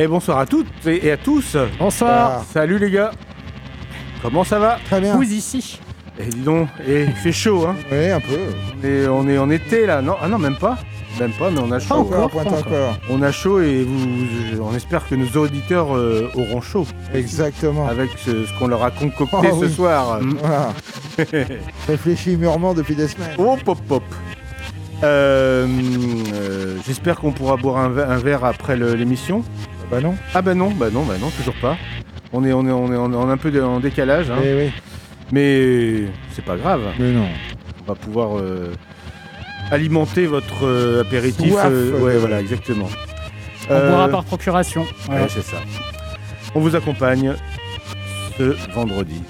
Et bonsoir à toutes et à tous. Bonsoir. Salut les gars. Comment ça va Très bien. Vous ici Et dis donc, et il fait chaud, hein. Oui, un peu. On est, on est en été là. Non, ah non, même pas. Même pas, mais on a chaud. Encore. On a chaud et vous, on espère que nos auditeurs euh, auront chaud Exactement. avec ce, ce qu'on leur a concocté Oh, ce oui. soir. Voilà. Réfléchis mûrement depuis des semaines. Oh pop pop. Euh, euh, J'espère qu'on pourra boire un, ve- un verre après le- l'émission. Bah non. Ah bah non, bah non, bah non, toujours pas. On est, on est, on est, on est en un peu de- en décalage, hein. Eh oui. mais c'est pas grave. Mais non. On va pouvoir euh, alimenter votre euh, apéritif. Soif. ouais, voilà, exactement. On Euh, boira par procuration. Ouais, c'est ça. On vous accompagne ce vendredi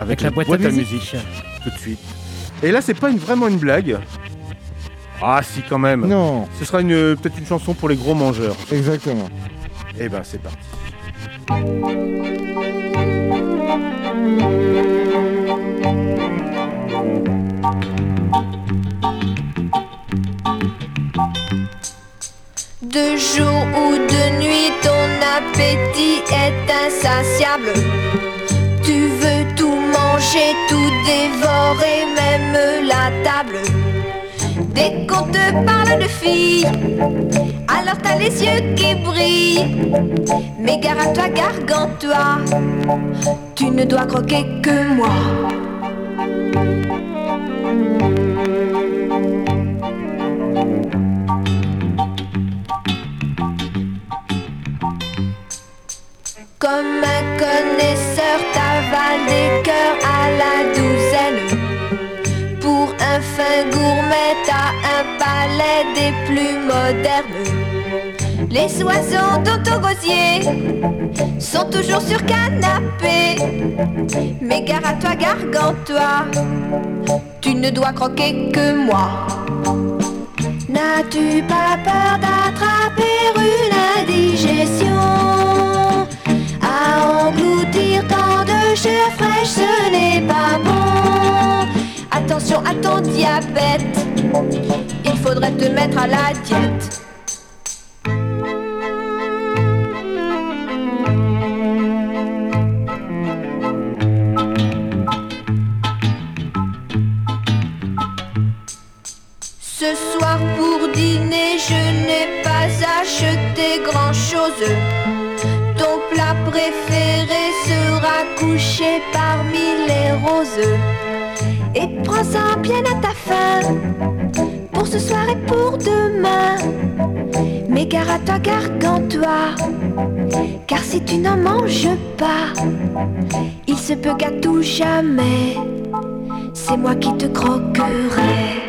avec, Avec la boîte, à musique. tout de suite. Et là, c'est pas une- vraiment une blague. Ah si, quand même. Non. Ce sera une- peut-être une chanson pour les gros mangeurs. Exactement. Eh ben, c'est parti. De jour ou de nuit, ton appétit est insatiable. Tu veux tout manger, tout dévorer, même la table. Dès qu'on te parle de filles, alors t'as les yeux qui brillent. Mais gare à toi, gargante-toi, tu ne dois croquer que moi. Comme un connaisseur, t'avales des cœurs à la douzaine. Pour un fin gourmet, t'as un palais des plus modernes. Les oiseaux dans ton gosier sont toujours sur canapé. Mais gare à toi, gargante-toi, tu ne dois croquer que moi. N'as-tu pas peur d'attraper une indigestion? À engloutir tant de chair fraîche, ce n'est pas bon. Attention à ton diabète, il faudrait te mettre à la diète. Ce soir pour dîner, je n'ai pas acheté grand chose. Ton plat préféré sera couché parmi les roses. Et prends-en bien à ta faim pour ce soir et pour demain. Mais gare à toi, gargante-toi, car si tu n'en manges pas, il se peut qu'à tout jamais, c'est moi qui te croquerai.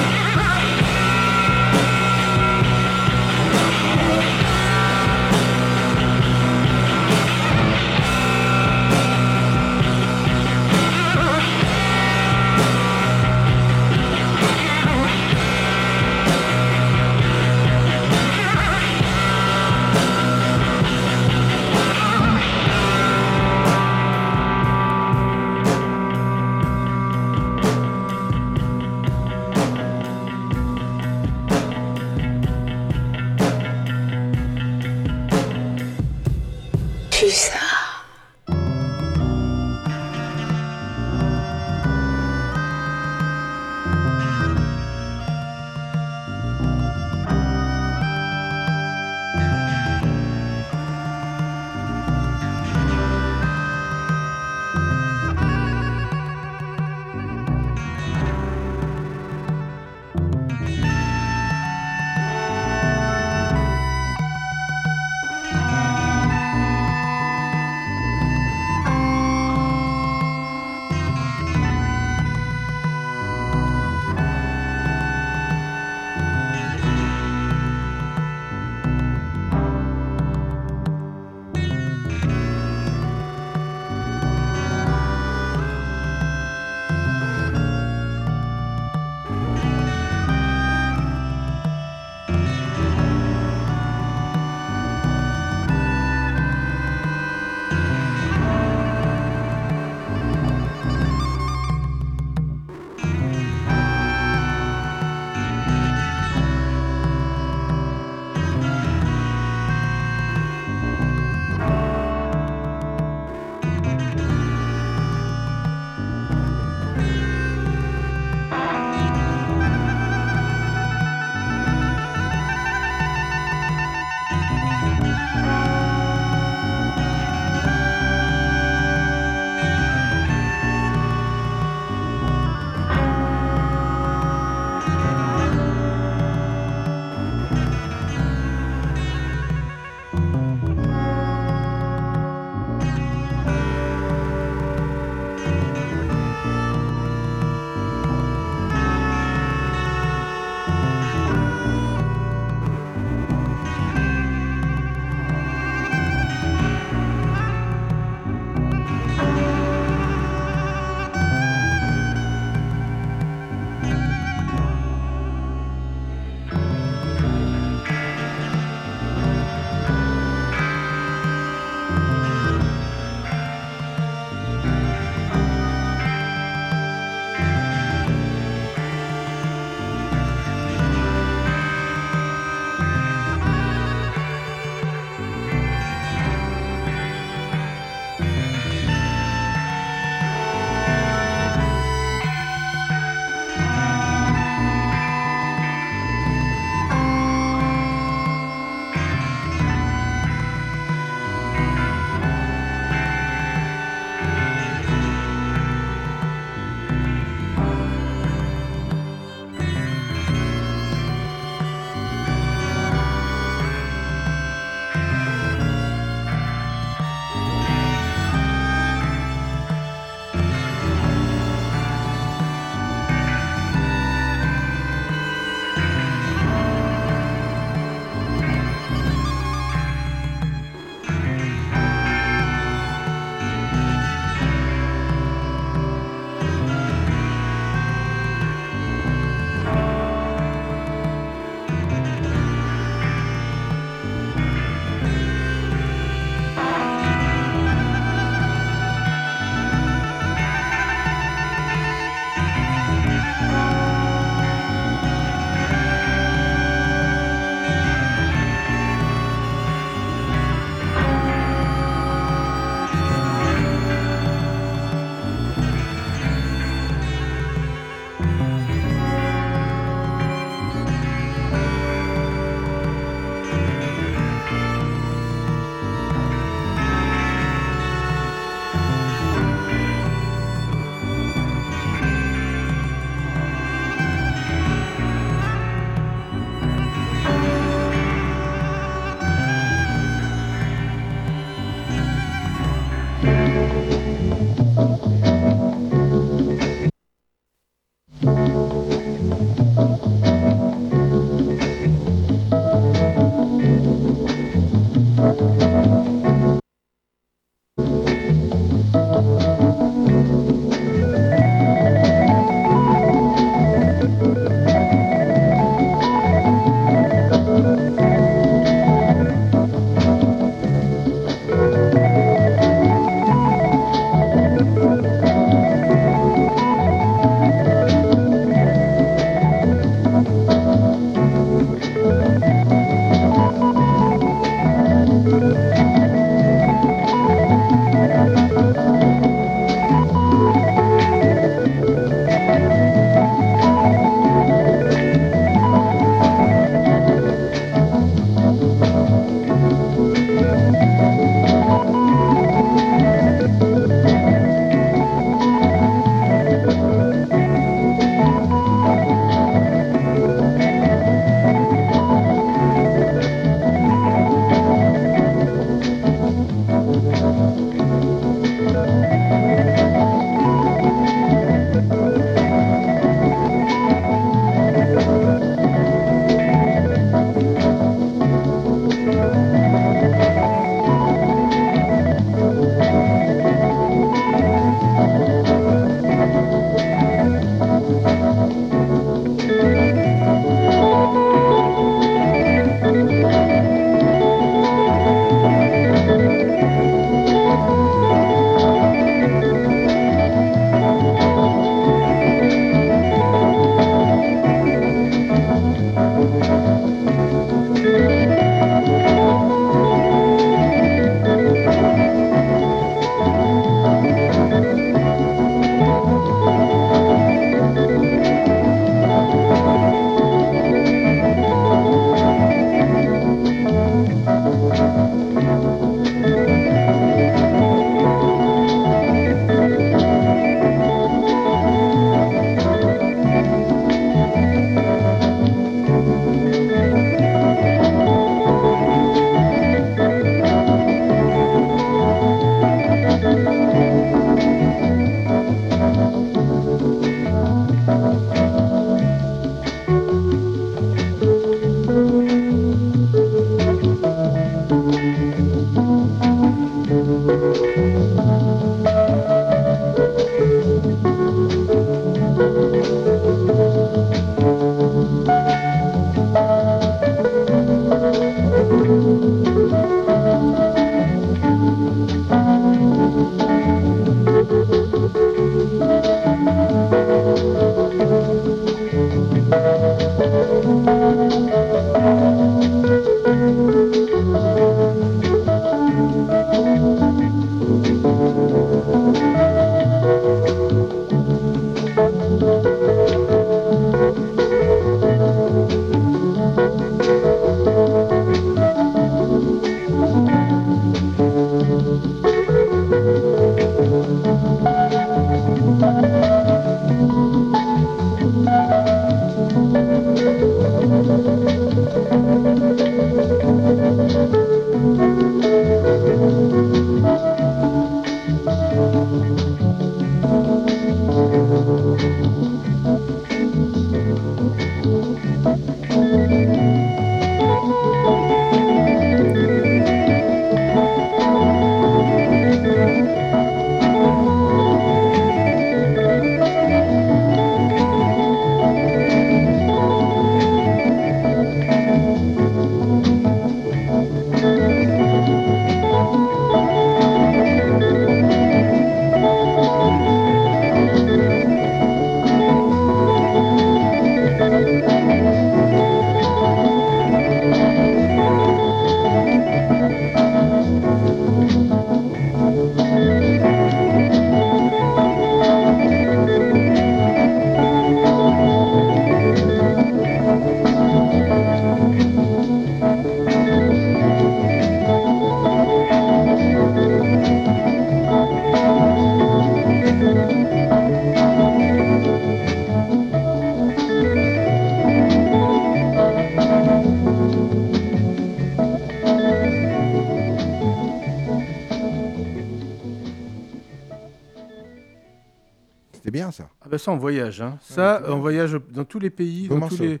Ça. On voyage. Hein. Ça, on voyage dans tous les pays, dans tous les,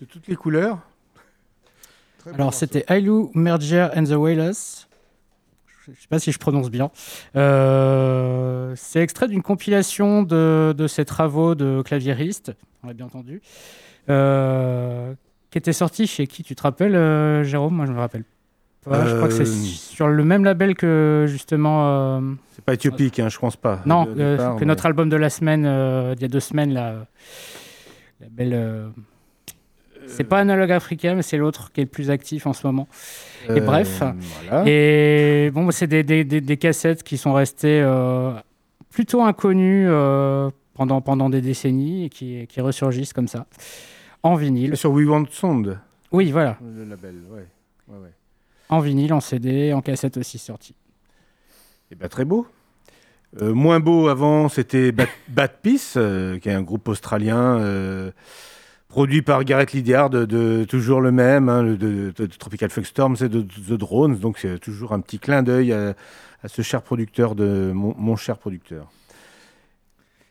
de toutes les couleurs. Très Alors, c'était Ailu Merger and the Wailers. Je ne sais pas si je prononce bien. Euh, c'est extrait d'une compilation de, de ses travaux de claviériste, on l'a bien entendu, euh, qui était sorti chez qui Tu te rappelles, euh, Jérôme? Moi, je me rappelle Je crois que c'est Euh, sur le même label que justement. euh, C'est pas éthiopique, hein, je pense pas. non, euh, départ, que mais- notre album de la semaine, il y a deux semaines, là. la belle. c'est pas Analogue Africain, mais c'est l'autre qui est le plus actif en ce moment. et bref. Voilà. Et bon, c'est des, des- des- des cassettes qui sont restées euh, plutôt inconnues euh, pendant, pendant des décennies et qui, qui ressurgissent comme ça, en vinyle. Sur We Want Sound, Oui, voilà, le label. Ouais. Ouais, ouais. En vinyle, en CD, en cassette aussi sorti. Eh ben, très beau. Euh, moins beau avant, c'était Bad, Bad Peace, euh, qui est un groupe australien euh, produit par Gareth Lydiard, de, toujours le même, hein, de, de- Tropical Fuck Storm, c'est de, The Drones, donc c'est toujours un petit clin d'œil à, ce cher producteur, de mon cher producteur.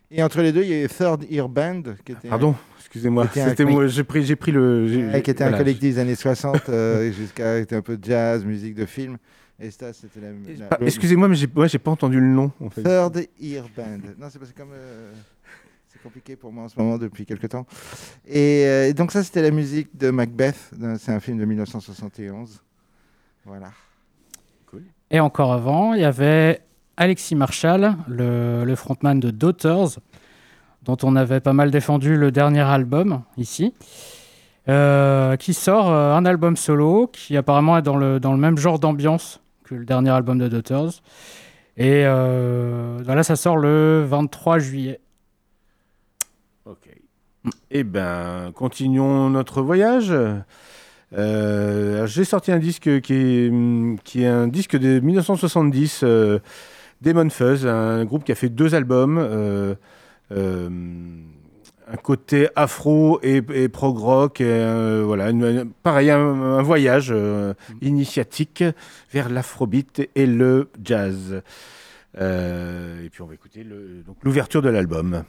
Et entre les deux, il y a Third Ear Band, qui était, Pardon, excusez-moi, C'était moi, j'ai pris, j'ai pris le... Ouais, qui était un collectif des années 60, euh, jusqu'à était un peu de jazz, musique de film. Et ça, c'était la, la- Excusez-moi, mais j'ai ouais, j'ai pas entendu le nom. En fait. Third Ear Band. Non, c'est parce que comme euh, c'est compliqué pour moi en ce moment depuis quelques temps. Et, euh, et donc ça, c'était la musique de Macbeth. d'un- C'est un film de 1971. Voilà. Et encore avant, il y avait Alexis Marshall, le, frontman de Daughters, dont on avait pas mal défendu le dernier album ici, euh, qui sort euh, un album solo qui apparemment est dans le, même genre d'ambiance que le dernier album de Daughters. Et euh, voilà, ça sort le 23 juillet. Ok. Eh ben, continuons notre voyage. Euh, J'ai sorti un disque qui est, un disque de 1970, euh, Demon Fuzz, un groupe qui a fait deux albums. euh, euh, un côté afro et, et prog rock, euh, voilà, pareil, un, un voyage initiatique vers l'afrobeat et le jazz. Et puis on va écouter l'ouverture de l'album.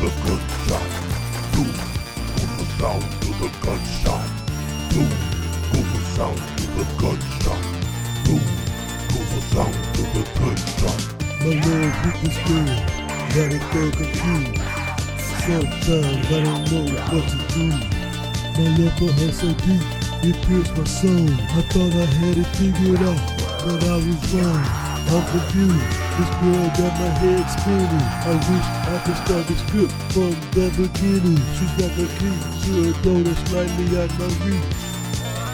The gunshot. Boom goes the sound of the gunshot. Boom goes the sound of the gunshot. Boom goes the sound of the gunshot. My hit the square, got it so confused. Sometimes I don't know what to do. My love for so deep, it pierced my soul. I thought I had it figured out, but I was wrong. I'm confused. This girl got my head spinning. I wish I could start the script from the beginning. She got the key to a door that's slightly out my reach.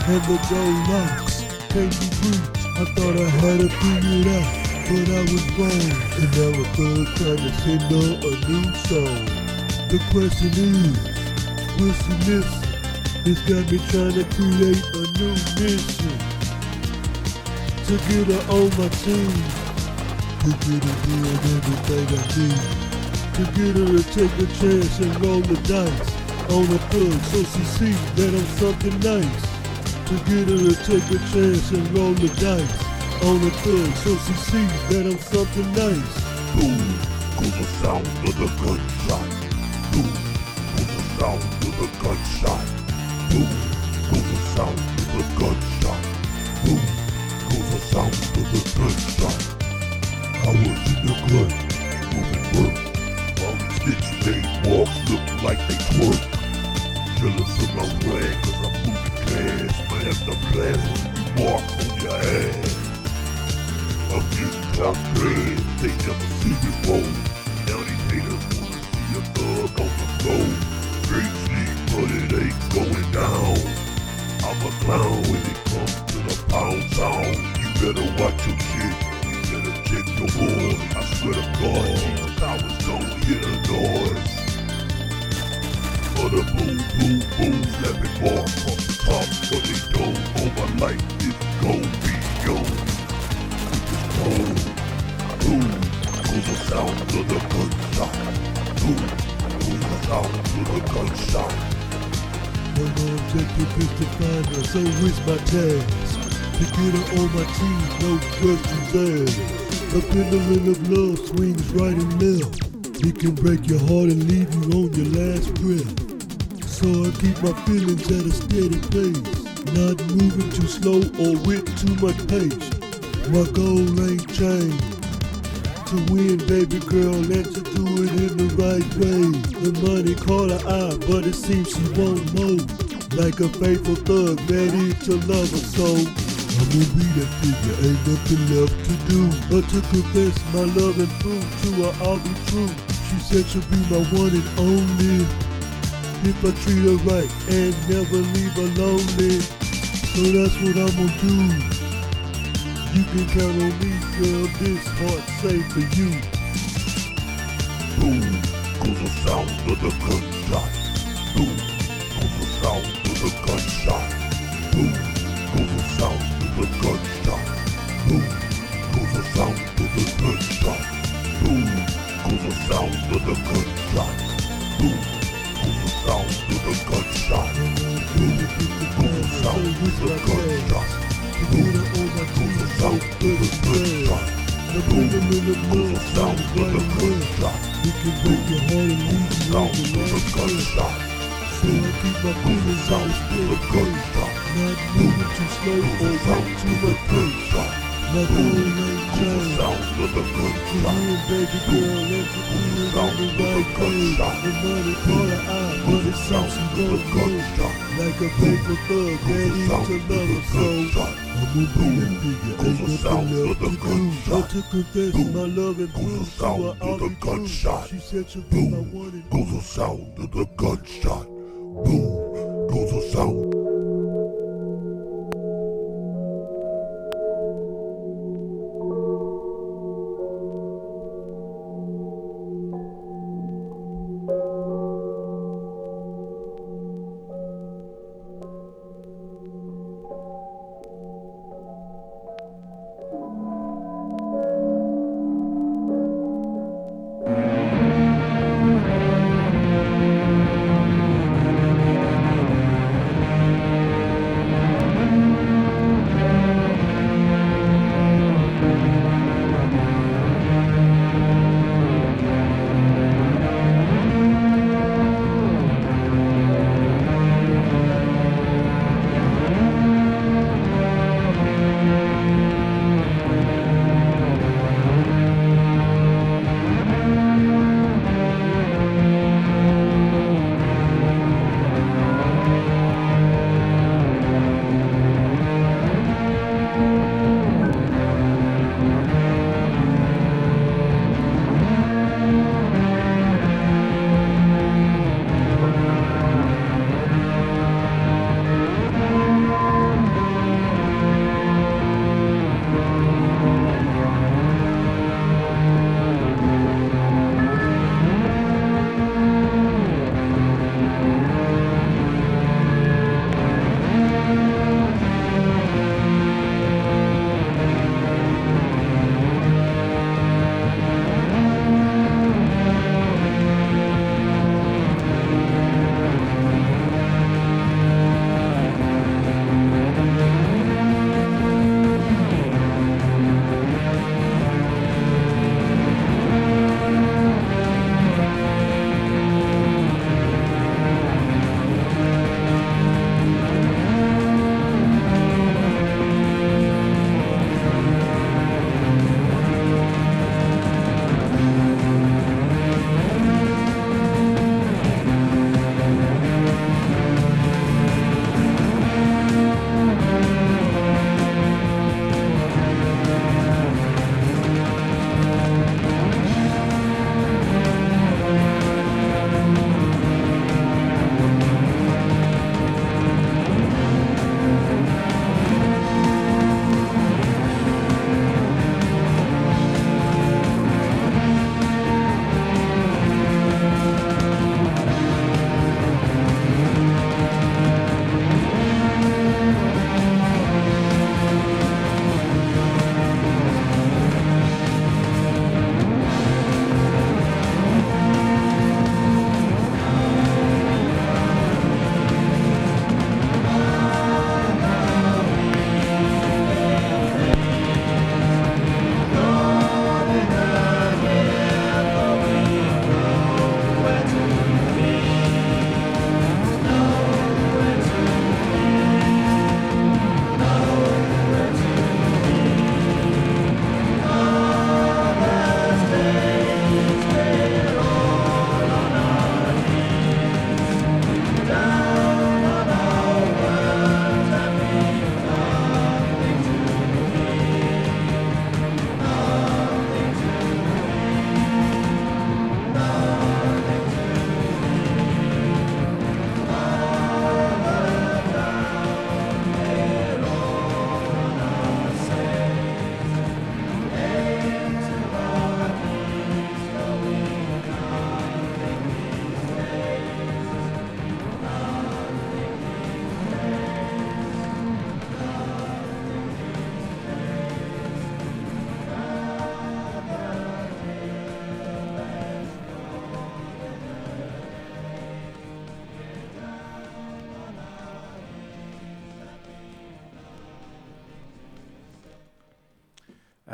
And the gold locks can't be breached. I thought I had it figured out, but I was wrong. And now a third trying to send her a new song. The question is, will she listen? It's got me trying to create a new mission. To get her on my team. To get her doing everything I need. To get her to take a chance and roll the dice. On a thug so she sees that I'm something nice. To get her to take a chance and roll the dice. On a thug so she sees that I'm something nice. Boom goes the sound of the gunshot. Boom goes the sound of the gunshot. Boom goes the sound of the gunshot. Boom goes the sound of the gunshot. I was in the club, moving work. All these bitch made walks look like they twerk. Jealous of my way, cause I'm moving. Might have to blast when you walk on your ass. I'm getting top grade, they never see me roll. Now these haters wanna see a thug on the floor. Straight sleep, but it ain't going down. I'm a clown when it comes to the pound sound. You better watch your shit, board. I swear to God, I was gonna hear the noise. For the boom, boom, boom, let me walk off the top, but they don't. All my life is gon' be gone. Boom, boom, goes the sound of the gunshot. Boom, goes the sound of the gunshot. My objective is to find her, so it's my task. To get her on my team, no questions asked. A pendulum of love swings right and left. It can break your heart and leave you on your last breath. So I keep my feelings at a steady pace. Not moving too slow or with too much pace. My goal ain't changed. To win, baby girl, and to do it in the right way. The money caught her eye, but it seems she won't move. Like a faithful thug, ready to love her soul. That figure, ain't nothing left to do but to confess my love and prove to her I'll be true. She said she'll be my one and only. If I treat her right and never leave her lonely. So that's what I'm gonna do. You can count on me, girl. This heart safe for you. Boom goes the sound of the gunshot. Boom goes the sound of the gunshot. Boom goes the sound the gunshot. Boom goes the sound of the gunshot. Boom goes the sound of the gunshot. Boom goes the sound of the gunshot. Boom goes the sound of the gunshot. Boom goes the sound of the gunshot. Boom goes the sound of the gunshot. Leave you on Sound of the gunshot still keep my cool out, I was still a ghost Not moving too slow or right to the ghost Not going on time Sound of the ghost You hear baby girl and you feel it on the right way And money caught her eye but it sounds so good Like a paper thug that is to love her so I'm a boom, ain't nothing left to do But to confess my love and prove to her I'll be true She said she'll be my one and Goes the sound of the gunshot. Boom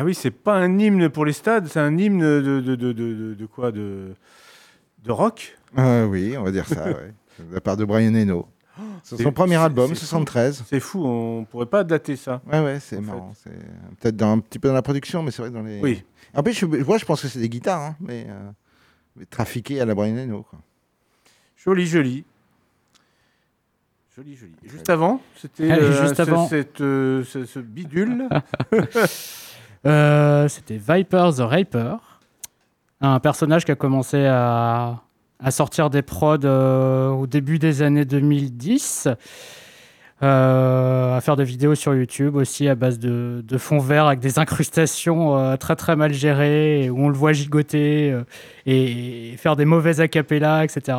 oui, c'est pas un hymne pour les stades, c'est un hymne de, de, de, de, de- de quoi de, de rock? Euh, oui, on va dire ça, ouais. De la part de Brian Eno. C'est c'est- son premier album, c'est fou. 73. C'est fou, on pourrait pas dater ça. Ouais, ouais, c'est marrant. C'est euh, peut-être dans- un petit peu dans la production, mais c'est vrai dans les. Oui. En plus, je, moi, je pense que c'est des guitares, hein, mais, euh, mais trafiquées à la Brian Eno. Quoi. Joli, joli. Joli, joli. Juste avant, c'était euh, juste ce- avant. cette, euh, ce, ce bidule. Euh, C'était Viper the Raper, un personnage qui a commencé à, sortir des prods euh, au début des années 2010, euh, à faire des vidéos sur YouTube aussi à base de, de fond vert avec des incrustations très très mal gérées, où on le voit gigoter et, faire des mauvais acapellas, etc.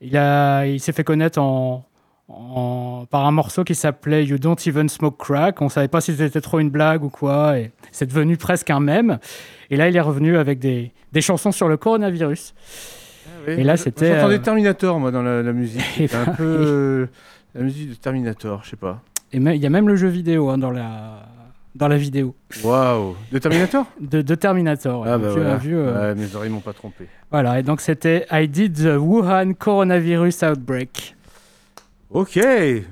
Il, il s'est fait connaître en, en- par un morceau qui s'appelait You Don't Even Smoke Crack. On savait pas si c'était trop une blague ou quoi. Et c'est devenu presque un mème. Et là, il est revenu avec des, des chansons sur le coronavirus. Et là, c'était, J'entendais euh, Terminator, moi, dans la, la musique. Un peu euh, la musique de Terminator, je sais pas. Et il y a même le jeu vidéo hein, dans, la, dans la vidéo Waouh De Terminator? De, de Terminator. Ah bah voilà. euh, Ouais, mes oreilles m'ont pas trompé. Voilà, et donc c'était I did the Wuhan coronavirus outbreak. Ok euh,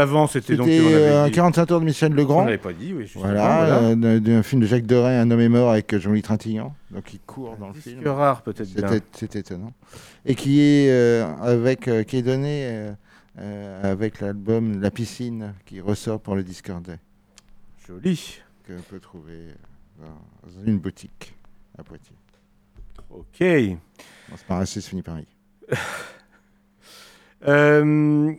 Avant, c'était donc... On euh, un dit- 45 tours de Michel On Legrand. l'avait pas dit, oui. justement, Voilà, euh, d'un- film de Jacques Deray, Un homme est mort avec euh, Jean-Louis Trintignant. Donc il court dans le film. rare, peut-être bien. C'était c'est étonnant. Et qui est, euh, avec, qui est donné avec l'album La piscine qui ressort pour le Discord Day, Joli. qu'on peut trouver dans une boutique à Poitiers. Ok. Bon, c'est par assez fini Paris. Euh,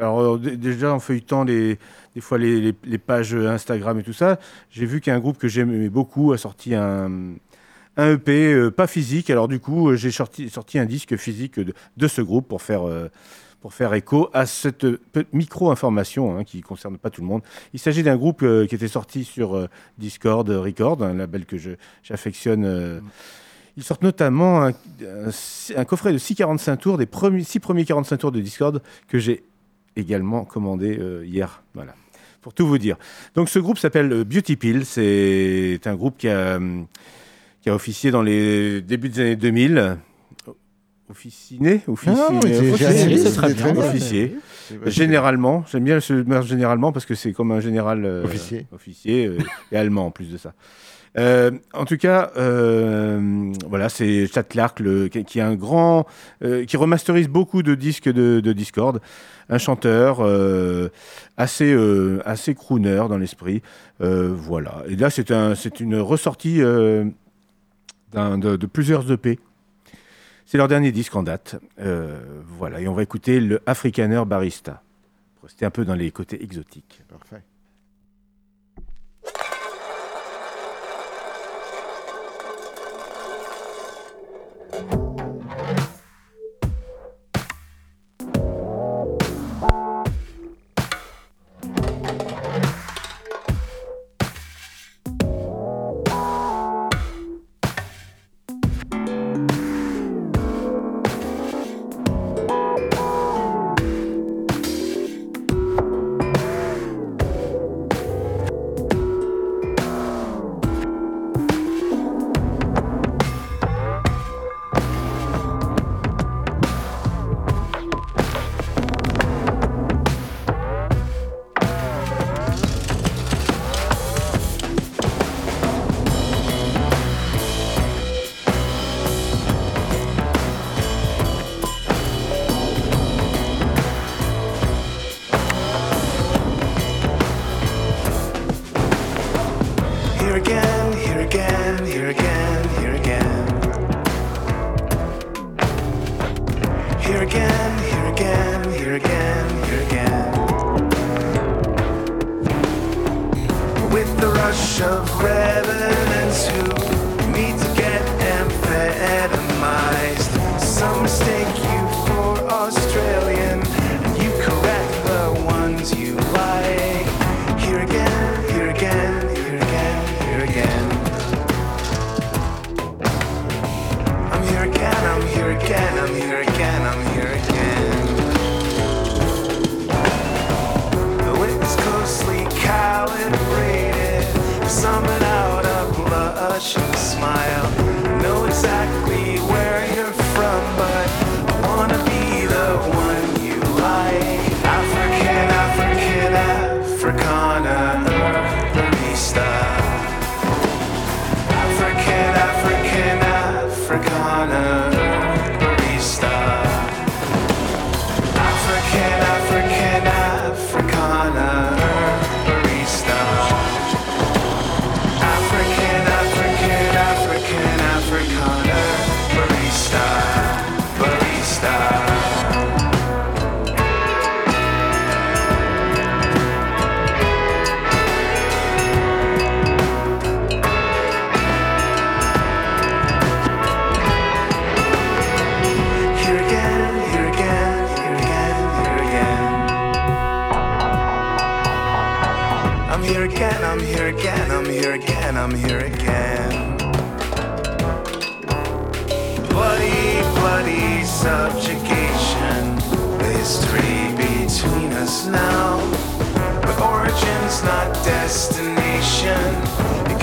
alors d- déjà en feuilletant des fois les, pages Instagram et tout ça, j'ai vu qu'un groupe que j'aimais beaucoup a sorti un, EP euh, pas physique. Alors du coup, euh, j'ai sorti, un disque physique de, ce groupe pour faire euh, pour faire écho à cette micro-information hein, qui ne concerne pas tout le monde. Il s'agit d'un groupe euh, qui était sorti sur euh, Discord Record, un label que j'affectionne. euh. Ils sortent notamment un, un- un coffret de 6 45 tours, des premiers, 6 premiers 45 tours de Discord que j'ai également commandé euh, hier. Voilà, pour tout vous dire. Donc ce groupe s'appelle euh, Beauty Pill. C'est un groupe qui a, qui a officié dans les débuts des années 2000. Officiné? C'est très c'est bien. Officier. Généralement, j'aime bien mot généralement parce que c'est comme un général euh, Officier. officier euh, et allemand en plus de ça. Euh, en tout cas, euh, voilà, c'est Chad Clark le, qui, est un grand, euh, qui remasterise beaucoup de disques de, Discord, un chanteur assez assez crooner dans l'esprit, voilà. Et là, c'est un, c'est une ressortie de, plusieurs EP. C'est leur dernier disque en date. Voilà, et on va écouter le Afrikaner Barista. Rester un peu dans les côtés exotiques. Parfait.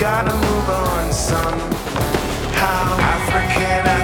Gotta move on somehow. African,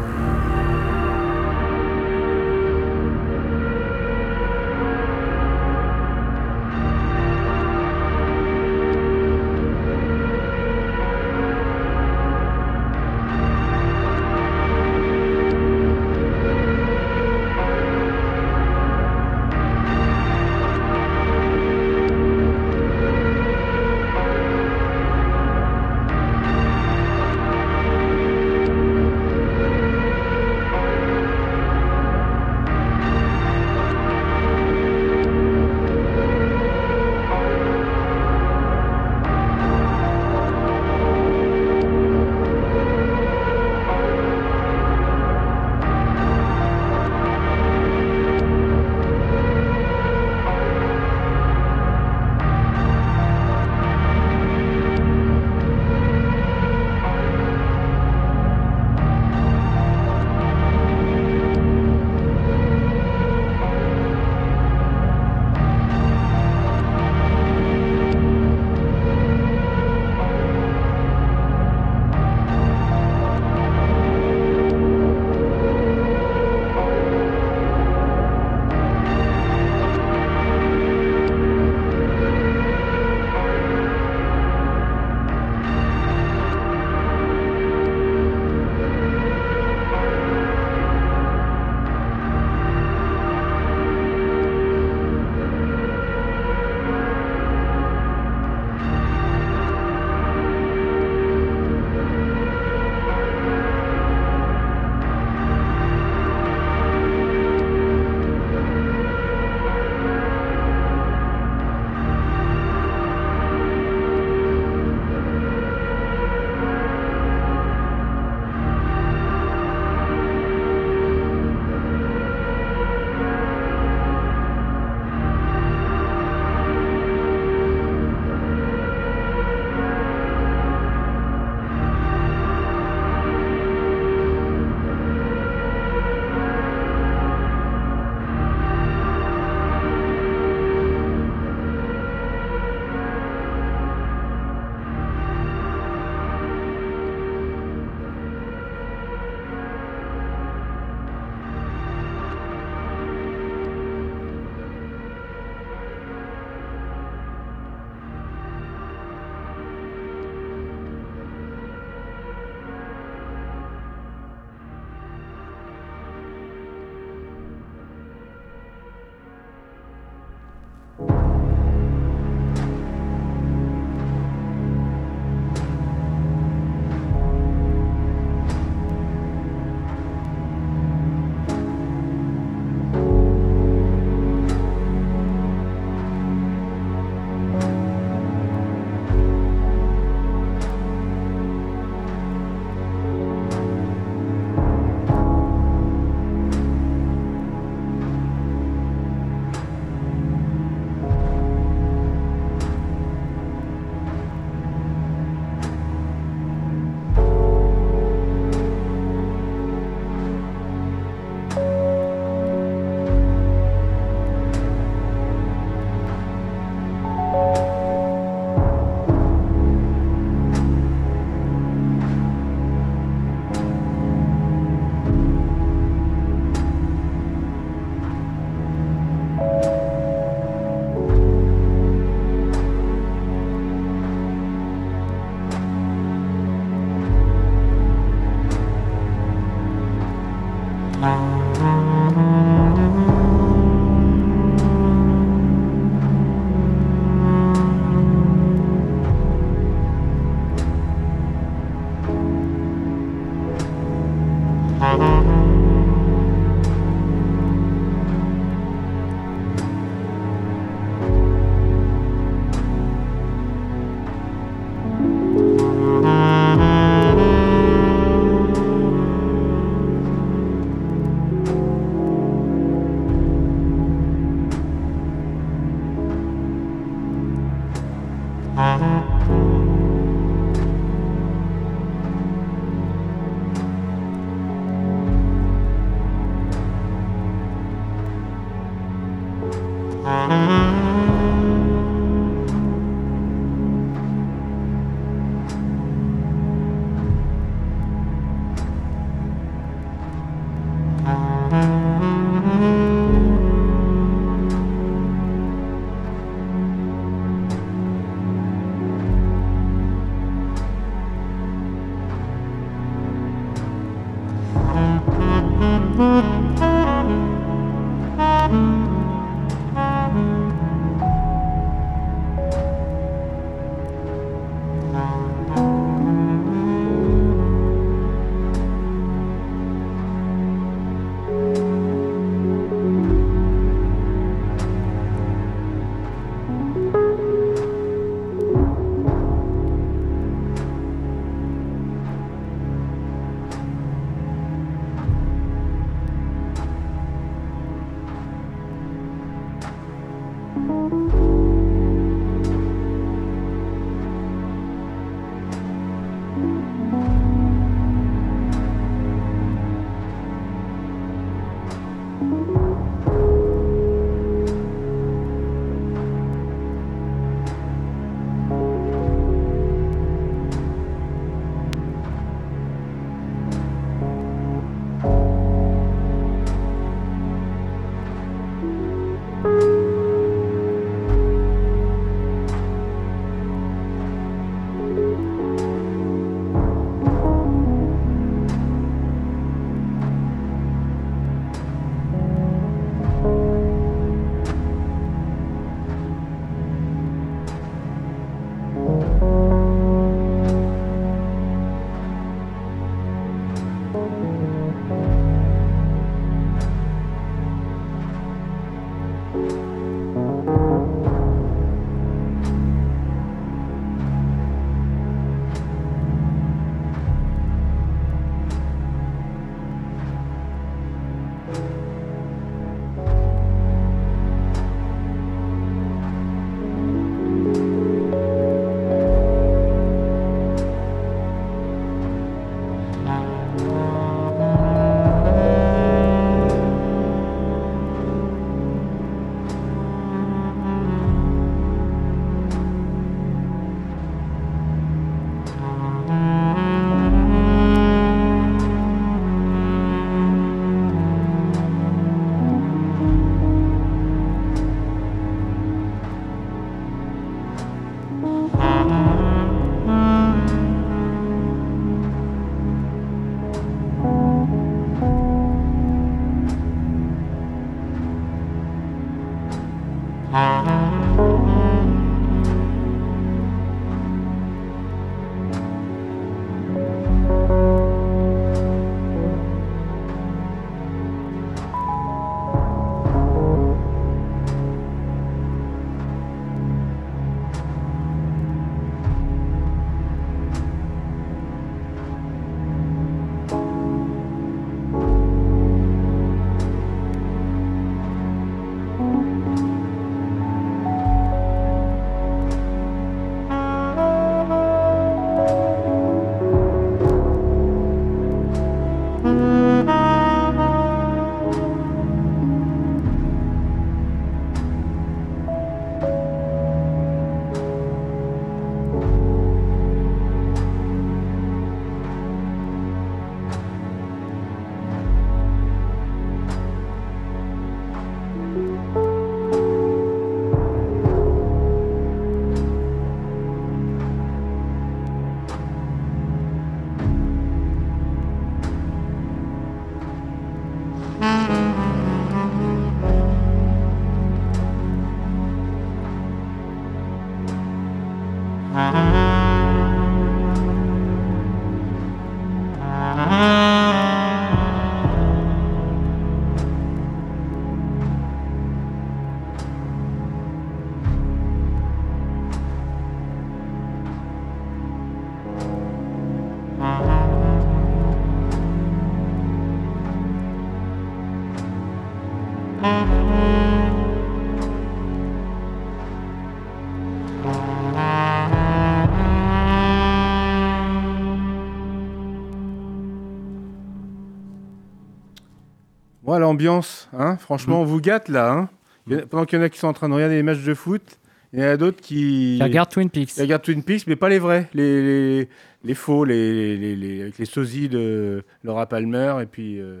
Oh, l'ambiance, hein franchement, on vous gâte là. Hein a- pendant qu'il y en a qui sont en train de regarder les matchs de foot, il y en a d'autres qui... Qui regarde Twin Peaks. qui regardent Twin Peaks, mais pas les vrais, les, les, les faux, les, les, avec les sosies de Laura Palmer, et puis euh,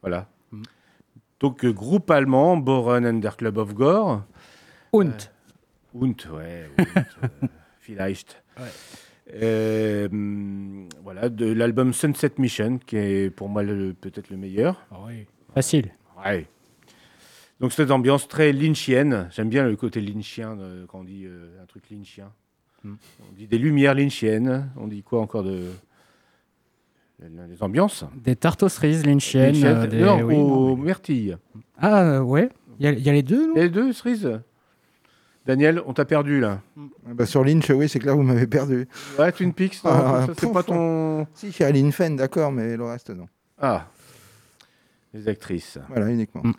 voilà. Mm. Donc, euh, groupe allemand, Boren and der Club of Gore. Und. Und, ouais. Und, euh, vielleicht. Euh, voilà, de l'album Sunset Mission, qui est pour moi peut-être le meilleur. Facile. Ouais. Donc cette ambiance très lynchienne. J'aime bien le côté lynchien euh, quand on dit euh, un truc lynchien. Mm. On dit des lumières lynchiennes. On dit quoi encore de des ambiances? Des tartes aux cerises lynchiennes. Lynchiennes. euh, des- Non, oui, aux non. myrtilles. Ah, ouais. Il y, a- il y a les deux, non? Les deux cerises. Daniel, on t'a perdu là. Ah bah, sur Lynch, oui, c'est clair, vous m'avez perdu. Ouais, Twin Peaks, non, Ah, c'est pas ton. Si, chez Aline Fenn, d'accord, mais le reste, non. Ah, les actrices. Voilà, uniquement. Mm.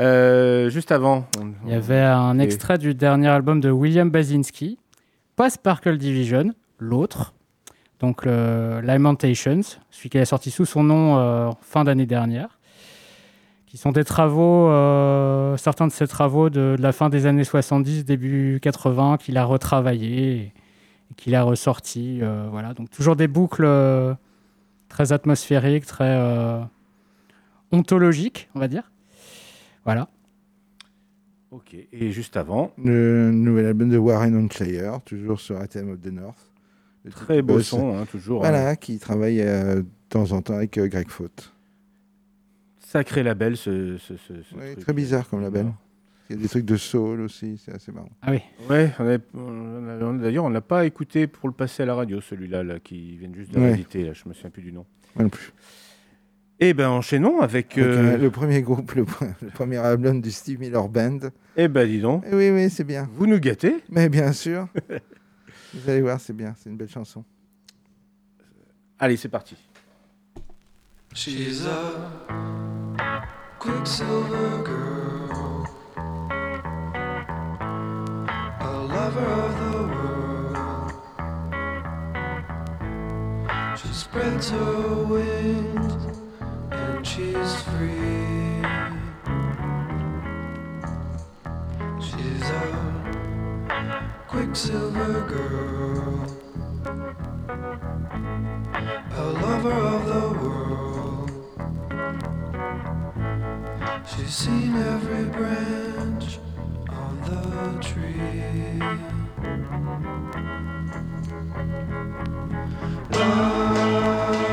Euh, juste avant. on- Il y avait un Et- extrait du dernier album de William Basinski, pas Sparkle Division, l'autre, donc le Lamentations, celui qui a sorti sous son nom euh, fin d'année dernière, qui sont des travaux, euh, certains de ses travaux de, de la fin des années 70, début 80, qu'il a retravaillé et, et qu'il a ressorti. euh, voilà, donc toujours des boucles euh, très atmosphériques, très ontologiques, on va dire. Voilà. Ok. Et juste avant, Le nouvel album de Warren Onshire, toujours sur Athème of the North. Le très beau boss. son, hein, toujours. hein. Voilà, qui travaille euh, de temps en temps avec euh, Greg Faute. Sacré label, ce. ce, ce- ce Ouais, truc. très bizarre comme label. Il y a des trucs de soul aussi, c'est assez marrant. Ah oui. Ouais, d'ailleurs, on l'a pas écouté pour le passer à la radio, celui-là, là, qui vient juste de Ouais. là, je me souviens plus du nom. Moi non plus. Eh ben, enchaînons avec. Avec, euh, euh, le premier groupe, le premier album du Steve Miller Band. Eh ben, dis donc, Eh oui, oui, c'est bien. vous nous gâtez. Mais bien sûr. Vous allez voir, c'est bien, c'est une belle chanson. Allez, c'est parti. She's a quicksilver girl, a lover of the world. She spreads her wings she's free. She's a quicksilver girl, a lover of the world. She's seen every branch on the tree. Ah,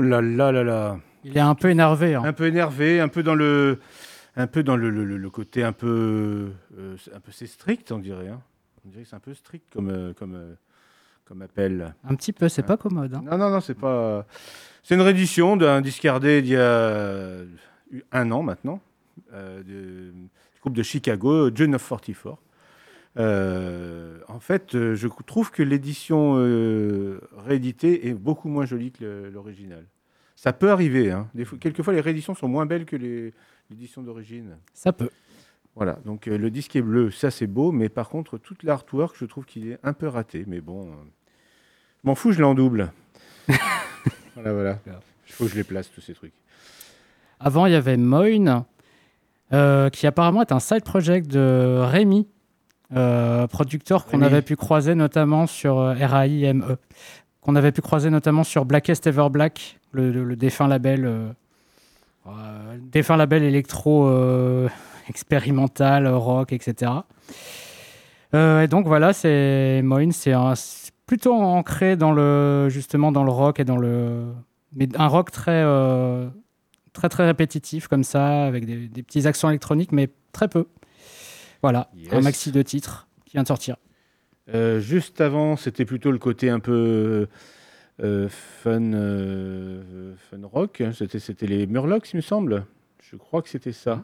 Oh là là là là. Il est un peu énervé. hein. Un peu énervé, un peu dans le, un peu dans le, le- le- le côté un peu, euh, un peu c'est strict, on dirait. hein. On dirait que c'est un peu strict comme, euh, comme, euh, comme appel. Un petit peu, c'est pas commode. hein. Non, non, non, c'est pas. C'est une réédition d'un discardé d'il y a un an maintenant, euh, du groupe de Chicago, June of 44. Euh, en fait, euh, je trouve que l'édition euh, rééditée est beaucoup moins jolie que l'original. Ça peut arriver. Hein. Des fois, quelquefois, les rééditions sont moins belles que les- l'édition d'origine. Ça peut. Voilà, donc euh, le disque est bleu, ça c'est beau, mais par contre, toute l'artwork, je trouve qu'il est un peu raté. Mais bon, je m'en fous, je l'ai en double. voilà, voilà. Il faut que je les place, tous ces trucs. Avant, il y avait Moin, euh, qui apparemment est un side project de Rémi, producteur qu'on avait pu croiser notamment sur euh, RAIME, qu'on avait pu croiser notamment sur Blackest Ever Black, le, le- le défunt label, euh, euh, défunt label électro euh, expérimental, rock, etc. Euh, et donc voilà, c'est Moin, c'est plutôt ancré dans le justement dans le rock et dans le mais un rock très euh, très très répétitif comme ça avec des, des petits accents électroniques mais très peu. Voilà, Yes. un maxi de titres qui vient de sortir. Euh, juste avant, c'était plutôt le côté un peu euh, fun, euh, fun rock. hein. C'était, c'était les Murlocs, il me semble. Je crois que c'était ça.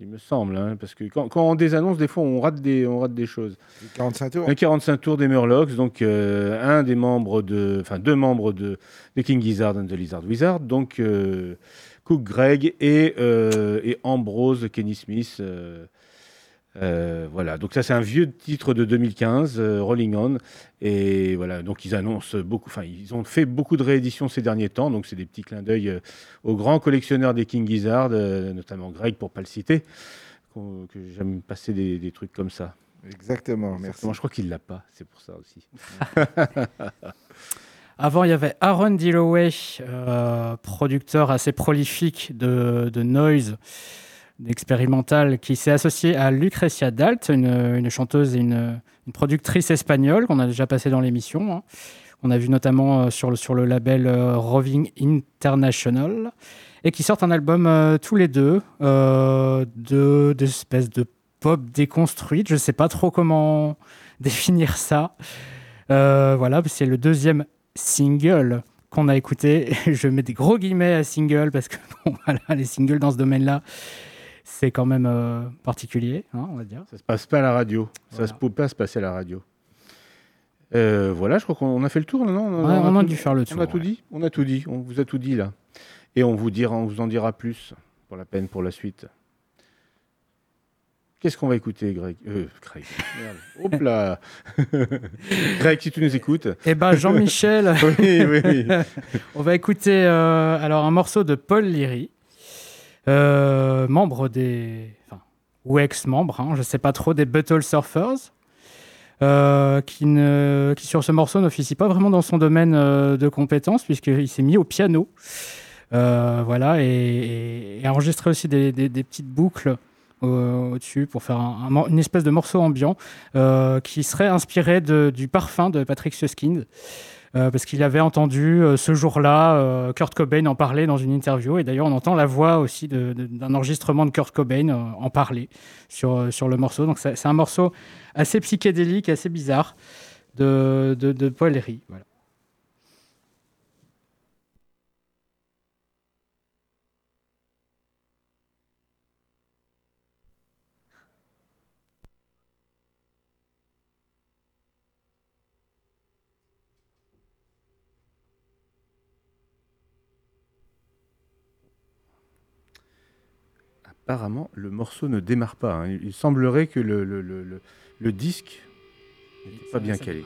Il me semble, hein, parce que quand, quand on désannonce, des fois, on rate des, on rate des choses. 45 tours. Un 45 tours des Murlocs, donc euh, un des membres de, enfin deux membres de, de King Gizzard and the Lizard Wizard, donc euh, Cook Greg et, euh, et Ambrose Kenny Smith. Euh, voilà, donc ça c'est un vieux titre de 2015, euh, Rolling On, et voilà, donc ils annoncent beaucoup, enfin ils ont fait beaucoup de rééditions ces derniers temps, donc c'est des petits clins d'œil euh, aux grands collectionneurs des King Gizzard, euh, notamment Greg pour pas le citer, que j'aime passer des, des trucs comme ça. Exactement, merci. Exactement, je crois qu'il l'a pas, c'est pour ça aussi. Avant, il y avait Aaron Dilloway, euh, producteur assez prolifique de, de noise, d'expérimental, qui s'est associé à Lucrecia Dalt, une, chanteuse et une, productrice espagnole qu'on a déjà passé dans l'émission. hein. On a vu notamment euh, sur, le, label euh, Roving International, et qui sortent un album euh, tous les deux, de, d'espèces de pop déconstruite. Je ne sais pas trop comment définir ça. Voilà, c'est le deuxième single qu'on a écouté. Je mets des gros guillemets à single parce que bon, les singles dans ce domaine-là, c'est quand même euh, particulier, hein, on va dire. Ça se passe pas à la radio. Ça se peut pas se passer à la radio. Euh, voilà, je crois qu'on a fait le tour, non? Ouais, on a tout- dû faire le On a tour, tout dit? On a tout dit. On vous a tout dit là. Et on vous dira, on vous en dira plus pour la peine pour la suite. Qu'est-ce qu'on va écouter, Greg? Euh, Greg. Merde. Hop là Greg, si tu nous écoutes. Eh ben, Jean-Michel, oui, oui, oui. on va écouter euh, alors un morceau de Paul Liry, euh, membre des. Enfin, ou ex-membre, hein, je ne sais pas trop, des Buttle Surfers, euh, qui, sur ce morceau n'officie pas vraiment dans son domaine euh, de compétences, puisqu'il s'est mis au piano. Voilà, et, et enregistré aussi des, petites boucles au-dessus pour faire une espèce de morceau ambiant qui serait inspiré du parfum de Patrick Suskind. Euh, parce qu'il avait entendu euh, ce jour-là euh, Kurt Cobain en parler dans une interview. Et d'ailleurs, on entend la voix aussi d'un enregistrement de Kurt Cobain en parler sur, sur le morceau. Donc, c'est un morceau assez psychédélique, assez bizarre de, de, de. Voilà. Apparemment, le morceau ne démarre pas. hein. Il semblerait que le, le- le- le- le disque n'est pas bien calé.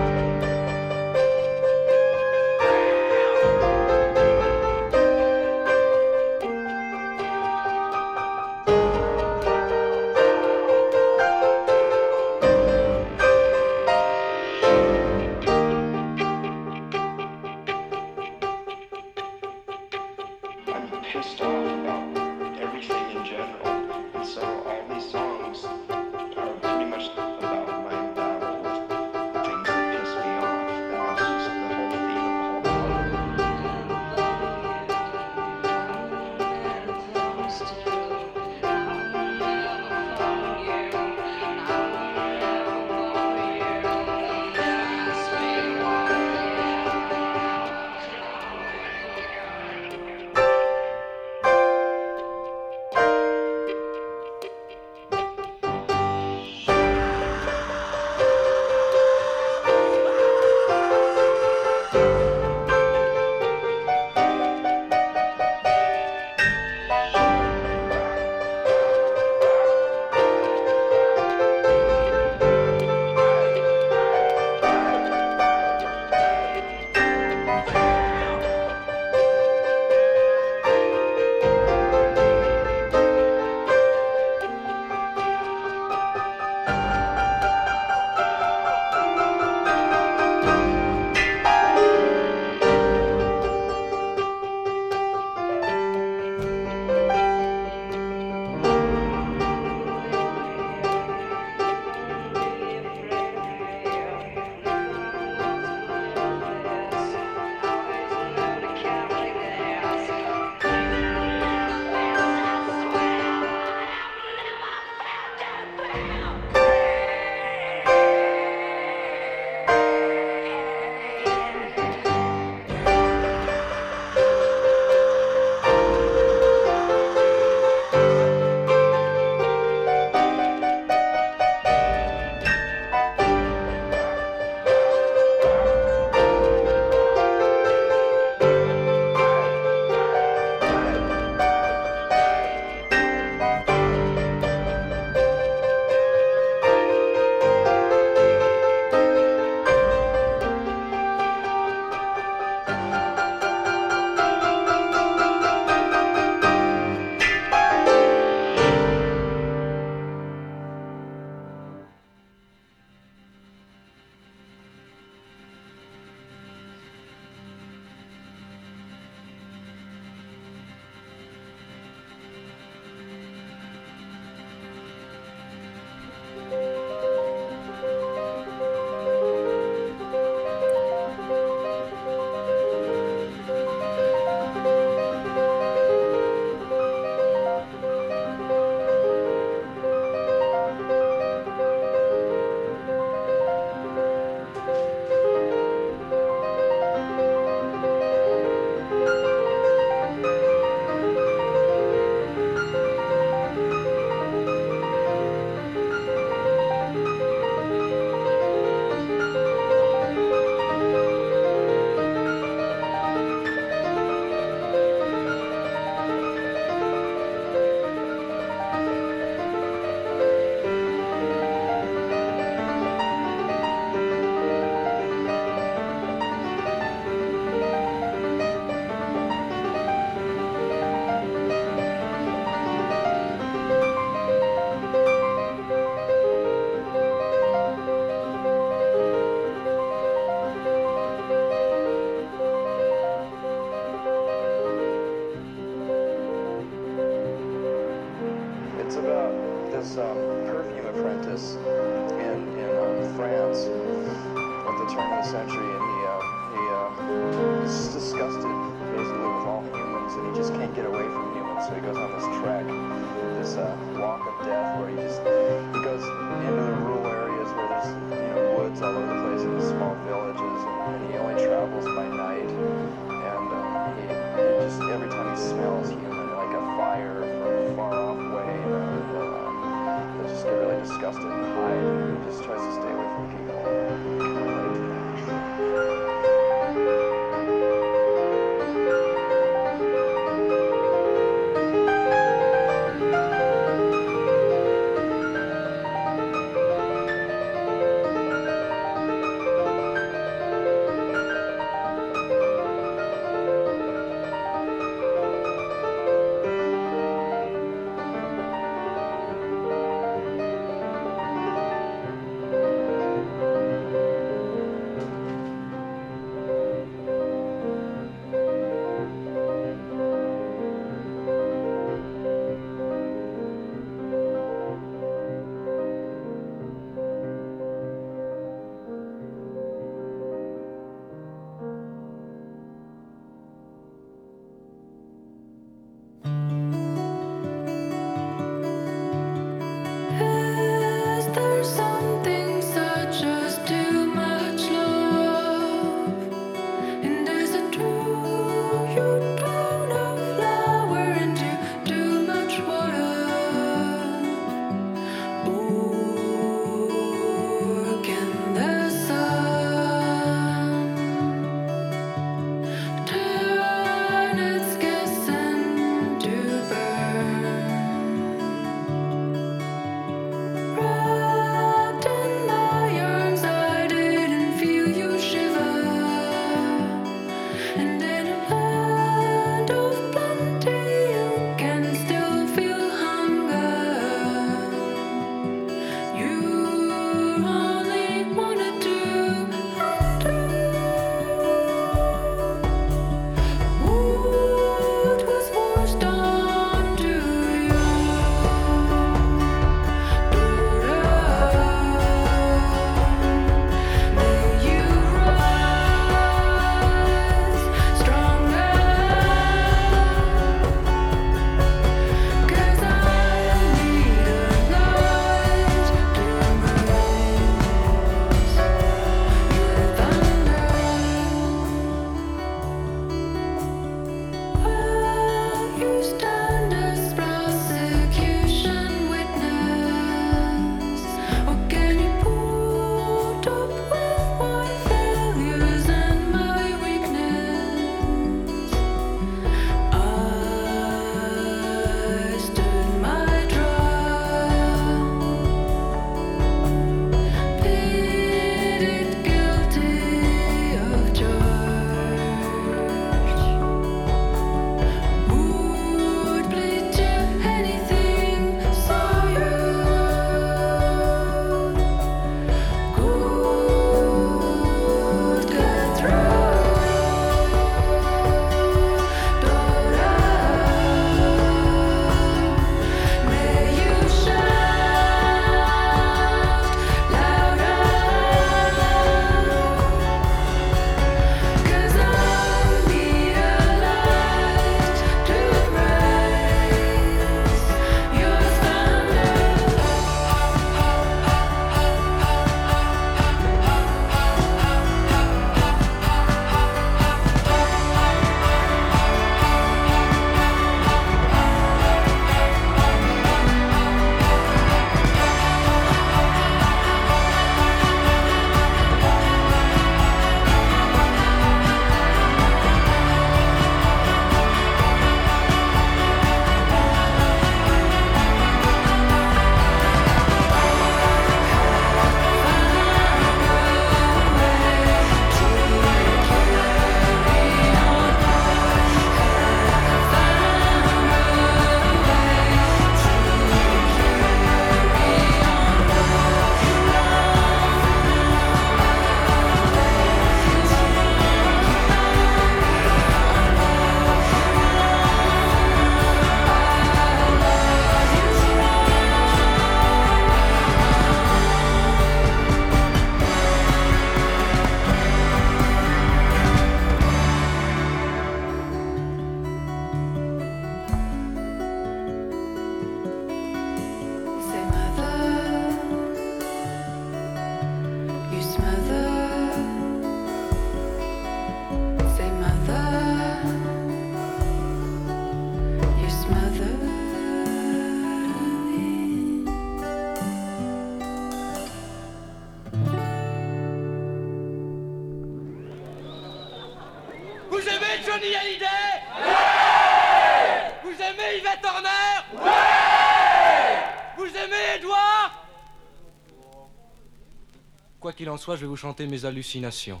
En soit, je vais vous chanter mes hallucinations.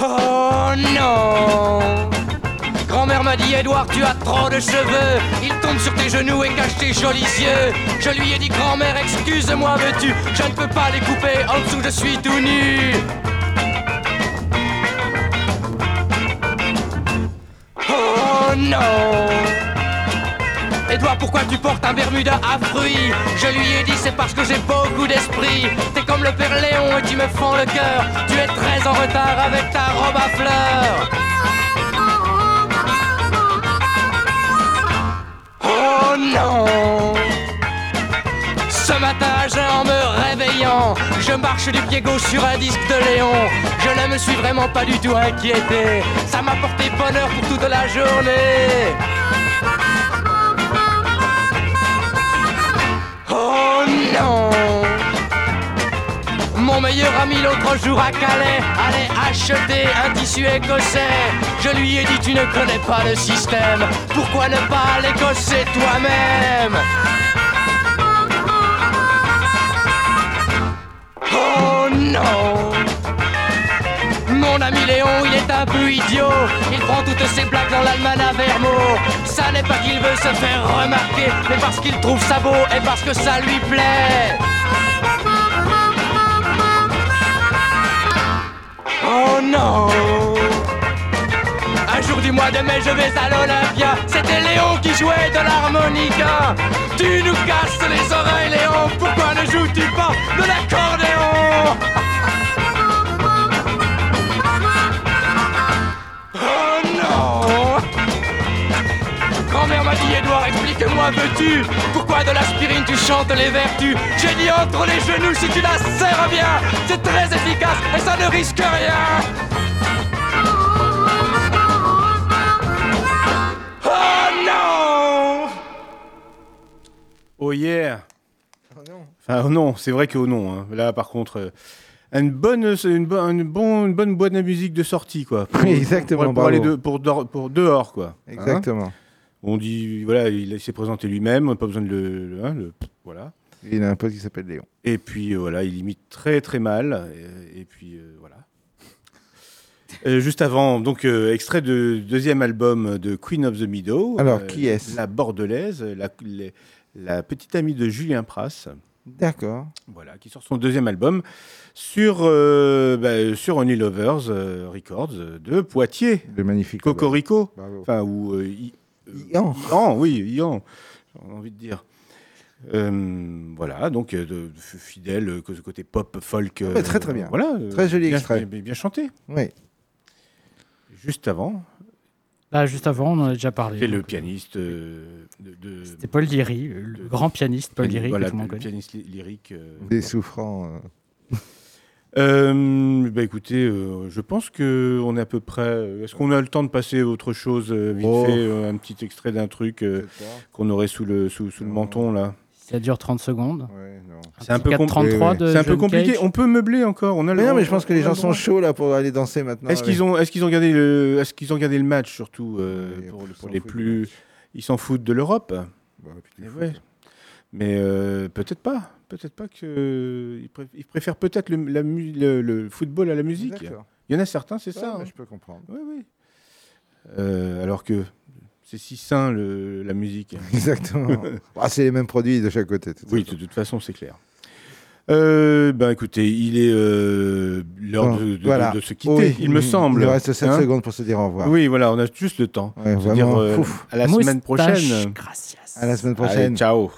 Oh non. Grand-mère m'a dit Edouard tu as trop de cheveux. Il tombe sur tes genoux et cache tes jolis yeux. Je lui ai dit grand-mère excuse-moi veux-tu? Je ne peux pas les couper. En dessous je suis tout nu non Edouard, pourquoi tu portes un Bermuda à fruits Je lui ai dit c'est parce que j'ai beaucoup d'esprit. T'es comme le père Léon et tu me fends le cœur. Tu es très en retard avec ta robe à fleurs. Oh non Ce matin, en me réveillant, je marche du pied gauche sur un disque de Léon. Je ne me suis vraiment pas du tout inquiété. Ça m'a porté bonheur pour toute la journée. Oh non Mon meilleur ami l'autre jour à Calais allait acheter un tissu écossais. Je lui ai dit tu ne connais pas le système. Pourquoi ne pas l'écosser toi-même? Non Mon ami Léon, il est un peu idiot. Il prend toutes ses blagues dans l'almanach Vermo. Ça n'est pas qu'il veut se faire remarquer, mais parce qu'il trouve ça beau et parce que ça lui plaît. Oh non Un jour du mois de mai, je vais à l'Olympia. C'était Léon qui jouait de l'harmonica. Tu nous casses les oreilles, Léon. Pourquoi ne joues-tu pas de l'accordéon? Dit Edouard, explique-moi, veux-tu? Pourquoi de l'aspirine tu chantes les vertus? J'ai dit entre les genoux si tu la serres bien C'est très efficace et ça ne risque rien Oh non Oh yeah Oh non. Enfin, oh non, c'est vrai que oh non. hein. Là, par contre, euh, une bonne, une, bo- une bon- une bonne boîte de musique de sortie, quoi. Pour, Oui, exactement, Pour, pour bravo. aller de- pour, dehors- pour dehors, quoi. Hein? Exactement. On dit, voilà, il s'est présenté lui-même, pas besoin de le, le- hein, le- voilà. Il a un pote qui s'appelle Léon. Et puis euh, voilà, il imite très très mal. Et, et puis euh, voilà. Euh, juste avant, donc euh, extrait de deuxième album de Queen of the Meadow. Alors, euh, qui est-ce? La bordelaise, la, les- la petite amie de Julien Pras. D'accord. Voilà, qui sort son deuxième album sur, bah, sur Only Lovers Records de Poitiers. Le magnifique. Cocorico. Enfin, ou. Ian. Ian, oui, Ian, j'ai envie de dire. Euh, voilà, donc euh, de, fidèle, euh, ce côté pop, folk. Ah bah, très, très bien. Voilà. euh, Très joli bien, extrait. Bien, bien chanté. Oui. Juste avant, Là, juste avant, on en a déjà parlé. c'est le pianiste euh, de. de- C'était Paul Diry, le grand pianiste Paul Diry, voilà, que tout le monde le pianiste ly- lyrique. euh. Des souffrants. euh. Euh, bah écoutez, euh, je pense que on est à peu près. Est-ce qu'on a le temps de passer à autre chose euh, vite Oh. fait, euh, un petit extrait d'un truc euh, qu'on aurait sous le sous, sous le menton là? Ça dure 30 secondes. Ouais. C'est un peu, petit compli- 433 de c'est un peu John compliqué. Cage. On peut meubler encore. On a Mais non, mais je pense que les gens sont chauds là pour aller danser maintenant. Est-ce qu'ils ont, est-ce qu'ils ont gardé le, est-ce qu'ils ont gardé le match surtout euh, Ouais, pour, ils pour s'en les plus, ils s'en foutent de l'Europe. Bah, Eh. Mais euh, peut-être pas. Peut-être pas que ils, pré- ils préfèrent peut-être le, la mu- le- le football à la musique. D'accord. Il y en a certains, c'est Ouais, ça. hein. Je peux comprendre. Oui, oui. Euh, alors que c'est si sain le, la musique. Exactement. Ah, c'est les mêmes produits de chaque côté. Oui, de toute façon, c'est clair. Euh, ben écoutez, il est euh, l'heure Bon, de, de- voilà. de se quitter, Oui, il me semble. Il reste 7 Hein secondes pour se dire au revoir. Oui, voilà, on a juste le temps. Ouais, Se dire euh, à la semaine prochaine. gracias. À la semaine Allez, prochaine. ciao.